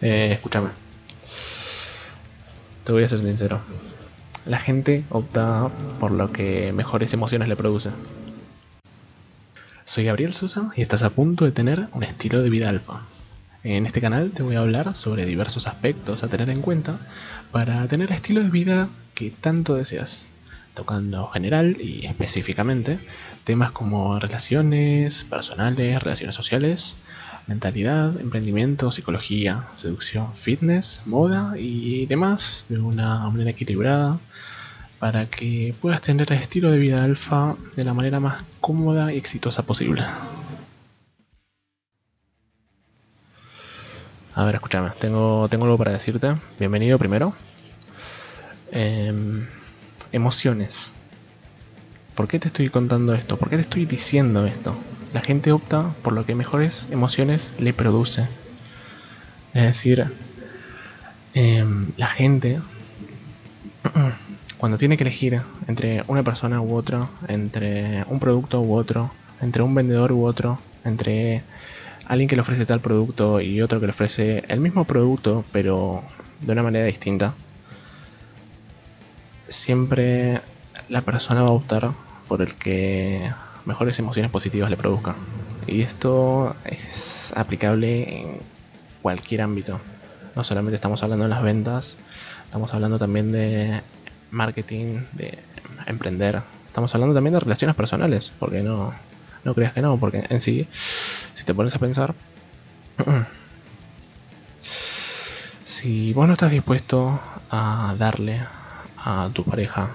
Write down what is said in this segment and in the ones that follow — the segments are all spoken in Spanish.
Eh, escúchame. Te voy a ser sincero. La gente opta por lo que mejores emociones le produce. Soy Gabriel Sosa y estás a punto de tener un estilo de vida alfa. En este canal te voy a hablar sobre diversos aspectos a tener en cuenta para tener el estilo de vida que tanto deseas, tocando general y específicamente temas como relaciones personales, relaciones sociales, mentalidad, emprendimiento, psicología, seducción, fitness, moda y demás de una manera equilibrada para que puedas tener el estilo de vida alfa de la manera más cómoda y exitosa posible. A ver, escúchame, tengo, tengo algo para decirte. Bienvenido primero. Em, emociones. ¿Por qué te estoy contando esto? ¿Por qué te estoy diciendo esto? La gente opta por lo que mejores emociones le produce. Es decir, em, la gente cuando tiene que elegir entre una persona u otra, entre un producto u otro, entre un vendedor u otro, entre alguien que le ofrece tal producto y otro que le ofrece el mismo producto pero de una manera distinta, siempre la persona va a optar por el que mejores emociones positivas le produzca. Y esto es aplicable en cualquier ámbito. No solamente estamos hablando de las ventas, estamos hablando también de marketing, de emprender. Estamos hablando también de relaciones personales, porque no, no creas que no, porque en sí, si te pones a pensar, si vos no estás dispuesto a darle a tu pareja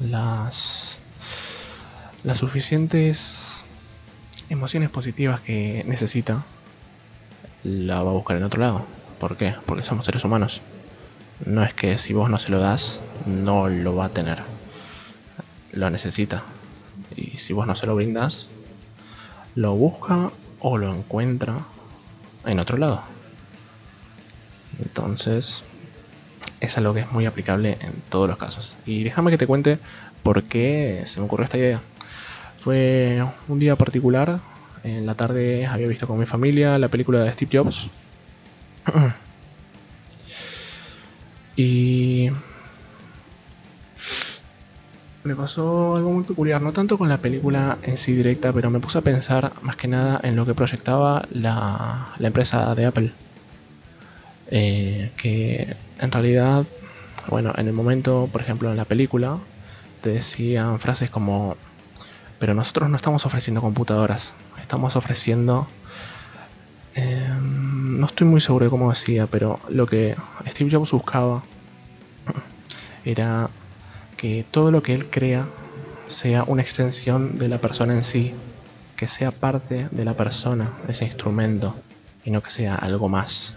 las, las suficientes emociones positivas que necesita, la va a buscar en otro lado. ¿Por qué? Porque somos seres humanos. No es que si vos no se lo das, no lo va a tener. Lo necesita. Y si vos no se lo brindas, lo busca o lo encuentra en otro lado. Entonces, es algo que es muy aplicable en todos los casos. Y déjame que te cuente por qué se me ocurrió esta idea. Fue un día particular. En la tarde había visto con mi familia la película de Steve Jobs. y me pasó algo muy peculiar, no tanto con la película en sí directa, pero me puse a pensar más que nada en lo que proyectaba la, empresa de Apple. Eh, que en realidad, bueno, en el momento, por ejemplo, en la película, te decían frases como, pero nosotros no estamos ofreciendo computadoras, estamos ofreciendo... Em, no estoy muy seguro de cómo decía, pero lo que Steve Jobs buscaba era que todo lo que él crea sea una extensión de la persona en sí, que sea parte de la persona, ese instrumento, y no que sea algo más.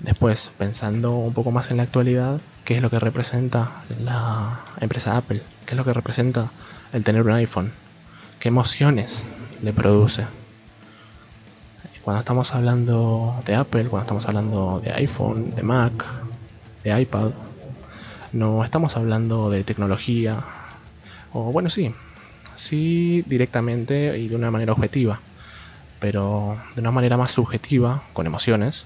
Después, pensando un poco más en la actualidad, ¿qué es lo que representa la empresa Apple? ¿Qué es lo que representa el tener un iPhone? ¿Qué emociones le produce? Cuando estamos hablando de Apple, cuando estamos hablando de iPhone, de Mac, de iPad, no estamos hablando de tecnología, o bueno, sí, sí directamente y de una manera objetiva, pero de una manera más subjetiva, con emociones.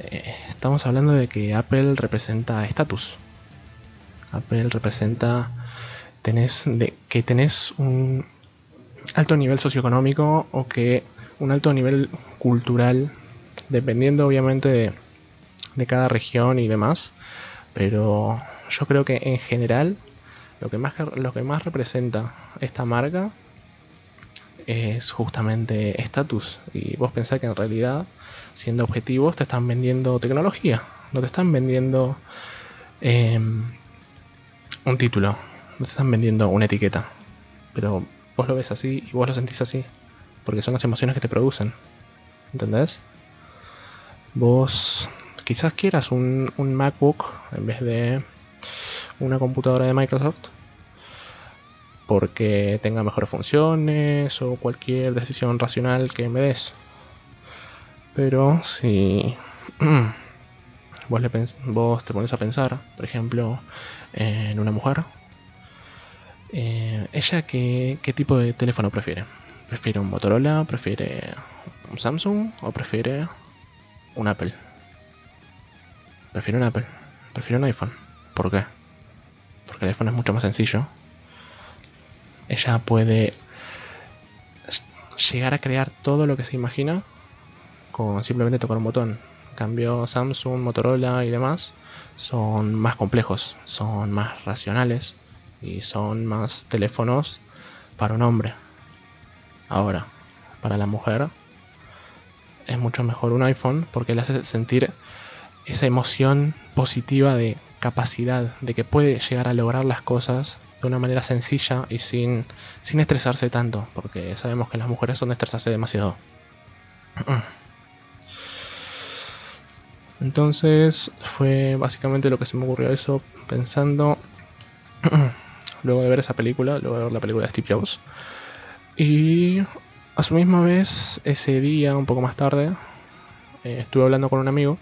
Eh, estamos hablando de que Apple representa estatus. Apple representa tenés de, que tenés un alto nivel socioeconómico o que un alto nivel cultural, dependiendo obviamente de, cada región y demás, pero yo creo que en general lo que más, lo que más representa esta marca es justamente estatus. Y vos pensás que en realidad, siendo objetivos, te están vendiendo tecnología, no te están vendiendo em, un título, no te están vendiendo una etiqueta. Pero vos lo ves así y vos lo sentís así, porque son las emociones que te producen. ¿Entendés? Vos quizás quieras un, MacBook en vez de una computadora de Microsoft porque tenga mejores funciones o cualquier decisión racional que me des. Pero si vos, le vos te pones a pensar, por ejemplo, en una mujer, eh, ¿ella qué, qué tipo de teléfono prefiere? ¿Prefiere un Motorola? ¿Prefiere un Samsung? ¿O prefiere un Apple. Prefiero un Apple. Prefiero un iPhone. ¿Por qué? Porque el iPhone es mucho más sencillo. Ella puede llegar a crear todo lo que se imagina con simplemente tocar un botón. En cambio, Samsung, Motorola y demás son más complejos, son más racionales y son más teléfonos para un hombre. Ahora, para la mujer es mucho mejor un iPhone porque le hace sentir esa emoción positiva de capacidad, de que puede llegar a lograr las cosas de una manera sencilla y sin, sin estresarse tanto, porque sabemos que las mujeres son de estresarse demasiado. Entonces fue básicamente lo que se me ocurrió eso pensando luego de ver esa película, luego de ver la película de Steve Jobs. Y a su misma vez, ese día, un poco más tarde, eh, estuve hablando con un amigo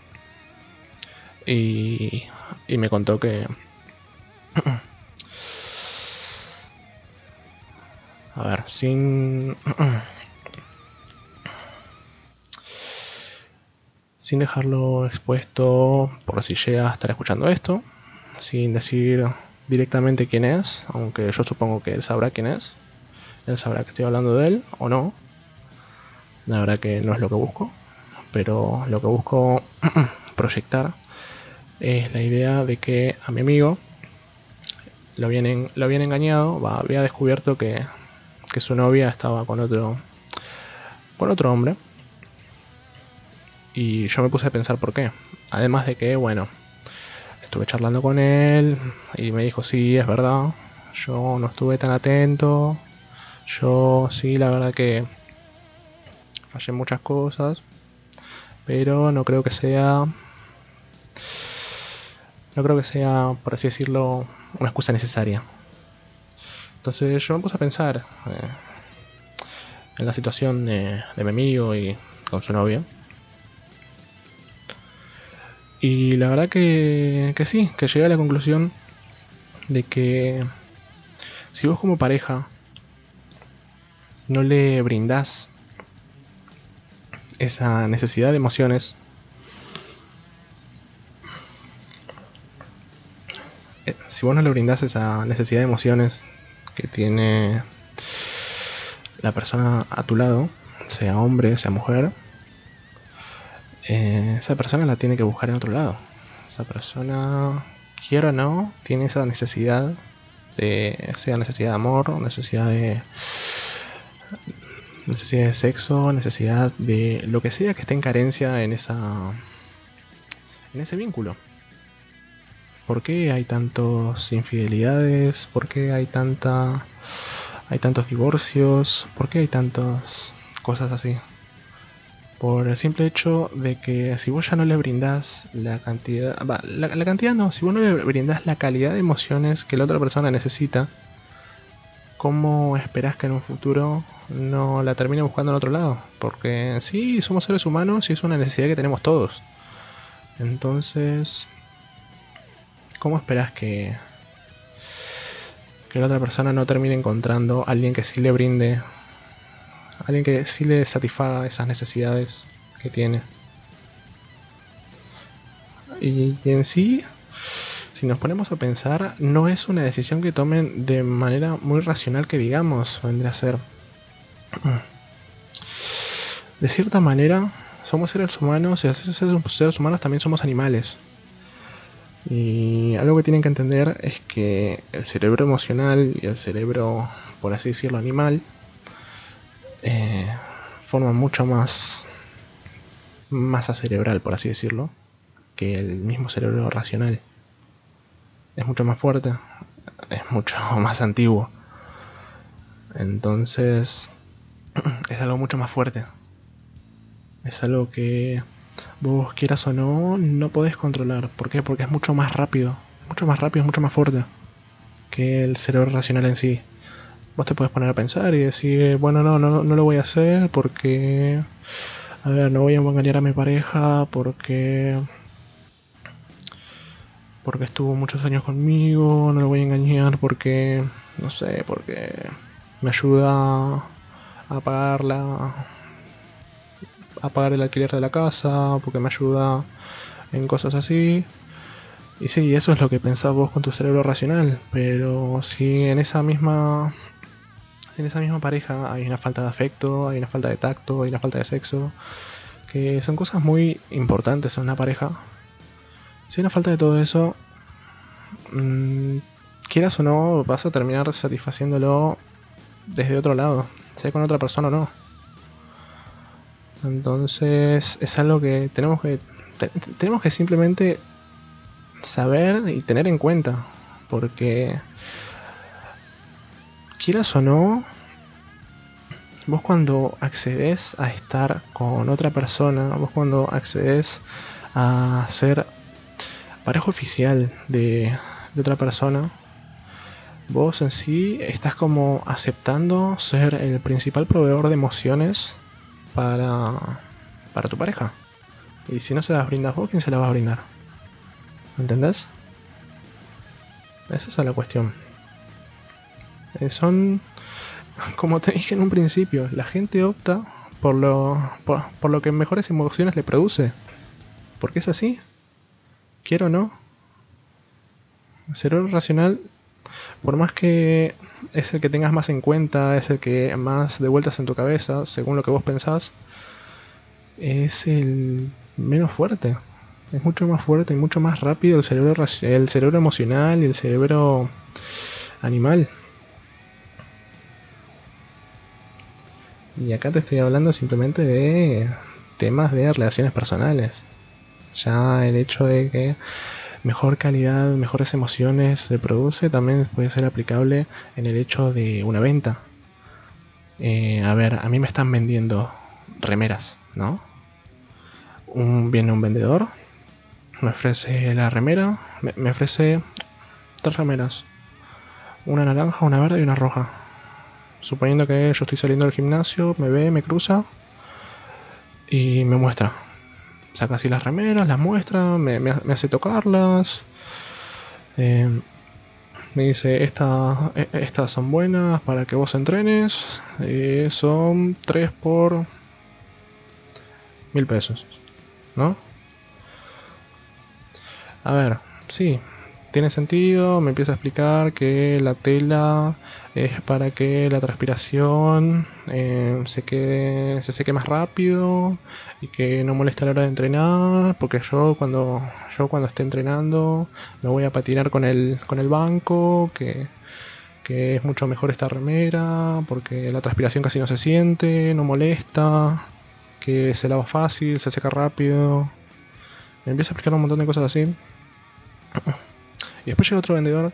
y, y me contó que... a ver, sin... sin dejarlo expuesto por si llega a estar escuchando esto, sin decir directamente quién es, aunque yo supongo que él sabrá quién es, él sabrá que estoy hablando de él o no, la verdad que no es lo que busco, pero lo que busco proyectar es la idea de que a mi amigo lo habían, lo habían engañado, había descubierto que, que su novia estaba con otro, con otro hombre. Y yo me puse a pensar por qué. Además de que, bueno, estuve charlando con él y me dijo, sí, es verdad, yo no estuve tan atento, yo sí, la verdad que fallé muchas cosas, pero no creo que sea, no creo que sea, por así decirlo, una excusa necesaria. Entonces yo me puse a pensar eh, en la situación de, de mi amigo y con su novia. Y la verdad que, que sí, que llegué a la conclusión de que si vos como pareja no le brindás esa necesidad de emociones, eh, si vos no le brindás esa necesidad de emociones que tiene la persona a tu lado, sea hombre, sea mujer, eh, esa persona la tiene que buscar en otro lado. Esa persona, quiero o no, tiene esa necesidad de, sea necesidad de amor, necesidad de necesidad de sexo, necesidad de lo que sea que esté en carencia en esa en ese vínculo. ¿Por qué hay tantas infidelidades? ¿Por qué hay tanta hay tantos divorcios? ¿Por qué hay tantas cosas así? Por el simple hecho de que si vos ya no le brindás la cantidad, la, cantidad no, si vos no le brindás la calidad de emociones que la otra persona necesita, ¿cómo esperás que en un futuro no la termine buscando en otro lado? Porque sí, somos seres humanos y es una necesidad que tenemos todos. Entonces, ¿cómo esperás que, que la otra persona no termine encontrando a alguien que sí le brinde alguien que sí le satisfaga esas necesidades que tiene. Y, en sí, si nos ponemos a pensar, no es una decisión que tomen de manera muy racional que digamos, vendría a ser. De cierta manera, somos seres humanos y ser seres humanos también somos animales. Y algo que tienen que entender es que el cerebro emocional y el cerebro, por así decirlo, animal, forma mucho más masa cerebral, por así decirlo, que el mismo cerebro racional. Es mucho más fuerte, es mucho más antiguo. Entonces, es algo mucho más fuerte. Es algo que vos quieras o no, no podés controlar. ¿Por qué? Porque es mucho más rápido. Mucho más rápido, es mucho más fuerte que el cerebro racional en sí vos te puedes poner a pensar y decir, bueno, no, no, no lo voy a hacer porque, a ver, no voy a engañar a mi pareja porque, porque estuvo muchos años conmigo, no lo voy a engañar porque, no sé, porque me ayuda a pagarla, a pagar el alquiler de la casa, porque me ayuda en cosas así. Y sí, eso es lo que pensás vos con tu cerebro racional, pero si en esa misma en esa misma pareja hay una falta de afecto, hay una falta de tacto, hay una falta de sexo, que son cosas muy importantes en una pareja. Si hay una falta de todo eso, mmm, quieras o no, vas a terminar satisfaciéndolo desde otro lado, sea con otra persona o no. Entonces es algo que tenemos que tenemos que simplemente saber y tener en cuenta, porque quieras o no, vos cuando accedes a estar con otra persona, vos cuando accedes a ser pareja oficial de, otra persona, vos en sí estás como aceptando ser el principal proveedor de emociones para, para tu pareja. Y si no se las brindas vos, ¿quién se las va a brindar? ¿Entendés? Esa es la cuestión. Eh, son, como te dije en un principio, la gente opta por lo, por, lo que mejores emociones le produce. Porque es así. Quiero o no. El cerebro racional por más que es el que tengas más en cuenta, es el que más de vueltas en tu cabeza, según lo que vos pensás, es el menos fuerte. Es mucho más fuerte y mucho más rápido el cerebro, el cerebro emocional y el cerebro animal. Y acá te estoy hablando simplemente de temas de relaciones personales. Ya el hecho de que mejor calidad, mejores emociones se produce, también puede ser aplicable en el hecho de una venta. Eh, a ver, a mí me están vendiendo remeras, ¿no? Un, viene un vendedor, me ofrece la remera, me, ofrece tres remeras, una naranja, una verde y una roja. Suponiendo que yo estoy saliendo del gimnasio, me ve, me cruza y me muestra saca así las remeras, las muestra, me, hace tocarlas. Eh, me dice, e, estas son buenas para que vos entrenes. Eh, son 3 por mil pesos. ¿No? A ver, sí, tiene sentido, me empieza a explicar que la tela es para que la transpiración eh, se, quede, se seque más rápido y que no moleste a la hora de entrenar, porque yo cuando, yo cuando esté entrenando me voy a patinar con el, con el banco, que, que es mucho mejor esta remera, porque la transpiración casi no se siente, no molesta, que se lava fácil, se seca rápido. Me empieza a explicar un montón de cosas así. Y después llega otro vendedor,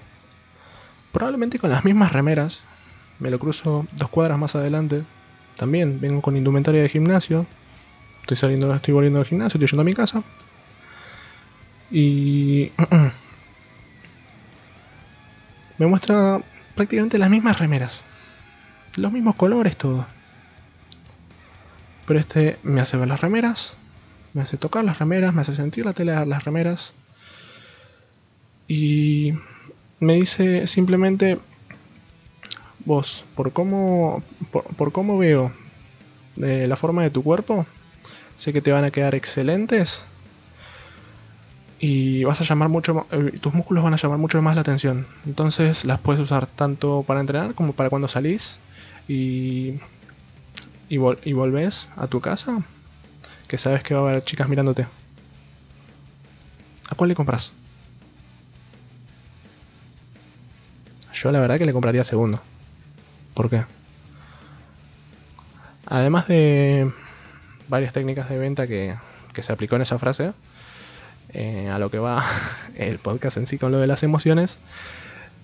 probablemente con las mismas remeras. Me lo cruzo dos cuadras más adelante. También vengo con indumentaria de gimnasio. Estoy saliendo, estoy volviendo al gimnasio, estoy yendo a mi casa. Y me muestra prácticamente las mismas remeras. Los mismos colores, todo. Pero este me hace ver las remeras, me hace tocar las remeras, me hace sentir la tela de las remeras y me dice simplemente, vos, por cómo, por, cómo veo eh, la forma de tu cuerpo, sé que te van a quedar excelentes y vas a llamar mucho eh, tus músculos van a llamar mucho más la atención entonces las puedes usar tanto para entrenar como para cuando salís y y, y volvés a tu casa que sabes que va a haber chicas mirándote ¿a cuál le compras? Yo la verdad que le compraría segundo. ¿Por qué? Además de varias técnicas de venta que, se aplicó en esa frase, eh, a lo que va el podcast en sí con lo de las emociones,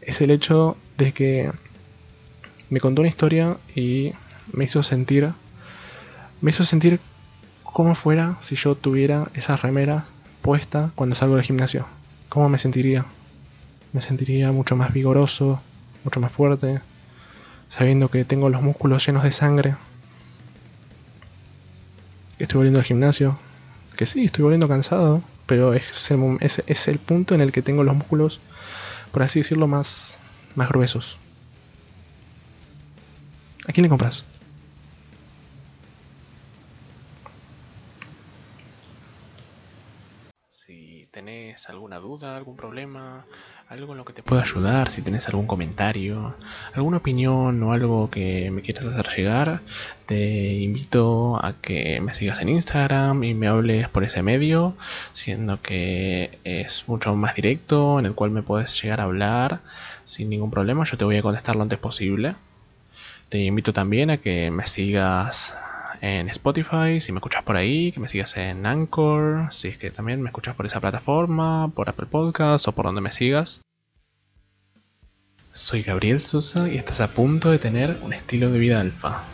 es el hecho de que me contó una historia y me hizo sentir, me hizo sentir como fuera si yo tuviera esa remera puesta cuando salgo del gimnasio. ¿Cómo me sentiría? Me sentiría mucho más vigoroso, mucho más fuerte, sabiendo que tengo los músculos llenos de sangre. Estoy volviendo al gimnasio, que sí, estoy volviendo cansado, pero es el, es, el punto en el que tengo los músculos, por así decirlo, más gruesos. ¿A quién le compras? Alguna duda, algún problema, algo en lo que te pueda ayudar, si tenés algún comentario, alguna opinión o algo que me quieras hacer llegar, te invito a que me sigas en Instagram y me hables por ese medio, siendo que es mucho más directo, en el cual me puedes llegar a hablar sin ningún problema. Yo te voy a contestar lo antes posible. Te invito también a que me sigas en Spotify, si me escuchas por ahí, que me sigas en Anchor, si es que también me escuchas por esa plataforma, por Apple Podcast o por donde me sigas. Soy Gabriel Sosa y estás a punto de tener un estilo de vida alfa.